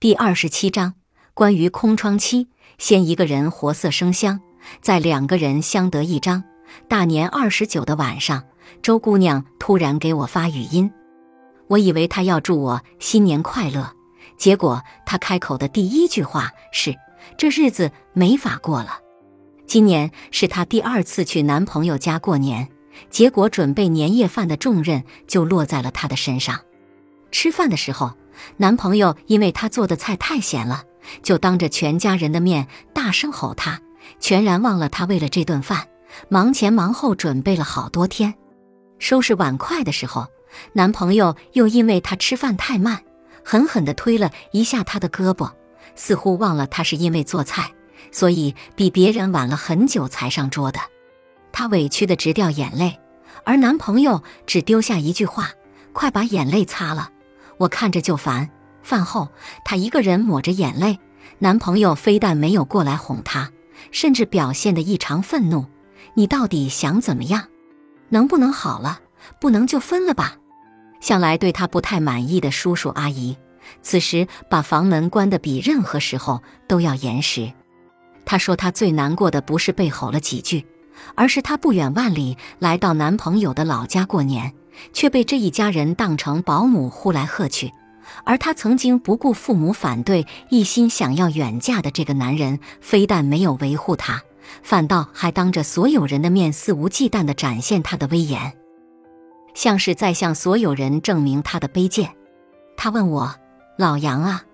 第二十七章关于空窗期。先一个人活色生香，再两个人相得益彰。大年二十九的晚上，周姑娘突然给我发语音，我以为她要祝我新年快乐，结果她开口的第一句话是：“这日子没法过了。”今年是她第二次去男朋友家过年，结果准备年夜饭的重任就落在了她的身上。吃饭的时候。男朋友因为她做的菜太咸了，就当着全家人的面大声吼她，全然忘了她为了这顿饭忙前忙后准备了好多天。收拾碗筷的时候，男朋友又因为她吃饭太慢，狠狠地推了一下她的胳膊，似乎忘了她是因为做菜，所以比别人晚了很久才上桌的。她委屈的直掉眼泪，而男朋友只丢下一句话：“快把眼泪擦了。”我看着就烦。饭后，她一个人抹着眼泪，男朋友非但没有过来哄她，甚至表现得异常愤怒。你到底想怎么样？能不能好了？不能就分了吧。向来对她不太满意的叔叔阿姨，此时把房门关得比任何时候都要严实。她说她最难过的不是被吼了几句，而是她不远万里来到男朋友的老家过年。却被这一家人当成保姆呼来喝去，而她曾经不顾父母反对，一心想要远嫁的这个男人，非但没有维护她，反倒还当着所有人的面肆无忌惮地展现他的威严，像是在向所有人证明他的卑贱。他问我：“老杨啊，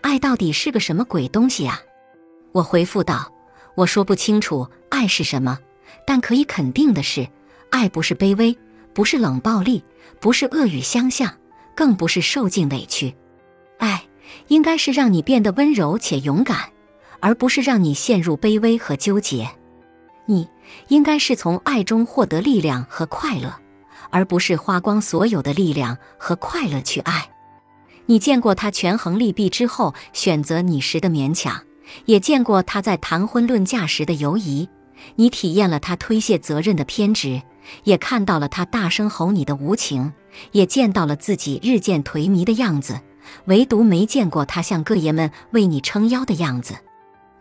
爱到底是个什么鬼东西啊？”我回复道：“我说不清楚爱是什么，但可以肯定的是，爱不是卑微。”不是冷暴力，不是恶语相向，更不是受尽委屈。爱应该是让你变得温柔且勇敢，而不是让你陷入卑微和纠结。你应该是从爱中获得力量和快乐，而不是花光所有的力量和快乐去爱。你见过他权衡利弊之后选择你时的勉强，也见过他在谈婚论嫁时的犹疑。你体验了他推卸责任的偏执。也看到了他大声吼你的无情，也见到了自己日渐颓靡的样子，唯独没见过他向各爷们为你撑腰的样子。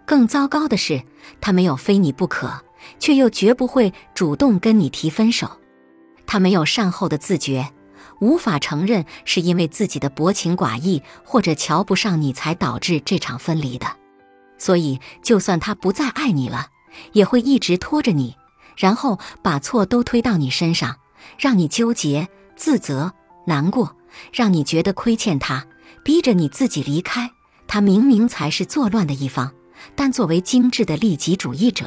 更糟糕的是，他没有非你不可，却又绝不会主动跟你提分手。他没有善后的自觉，无法承认是因为自己的薄情寡义或者瞧不上你才导致这场分离的。所以，就算他不再爱你了，也会一直拖着你。然后把错都推到你身上，让你纠结、自责、难过，让你觉得亏欠他，逼着你自己离开。他明明才是作乱的一方，但作为精致的利己主义者，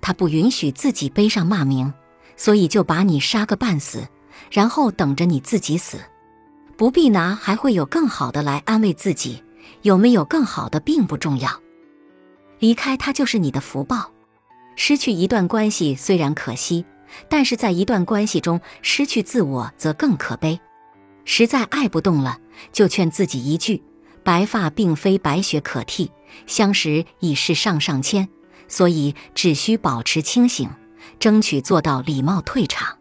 他不允许自己背上骂名，所以就把你杀个半死，然后等着你自己死。不必拿，还会有更好的来安慰自己。有没有更好的并不重要，离开他就是你的福报。失去一段关系虽然可惜，但是在一段关系中失去自我则更可悲。实在爱不动了，就劝自己一句：白发并非白雪可替，相识已是上上签。所以只需保持清醒，争取做到礼貌退场。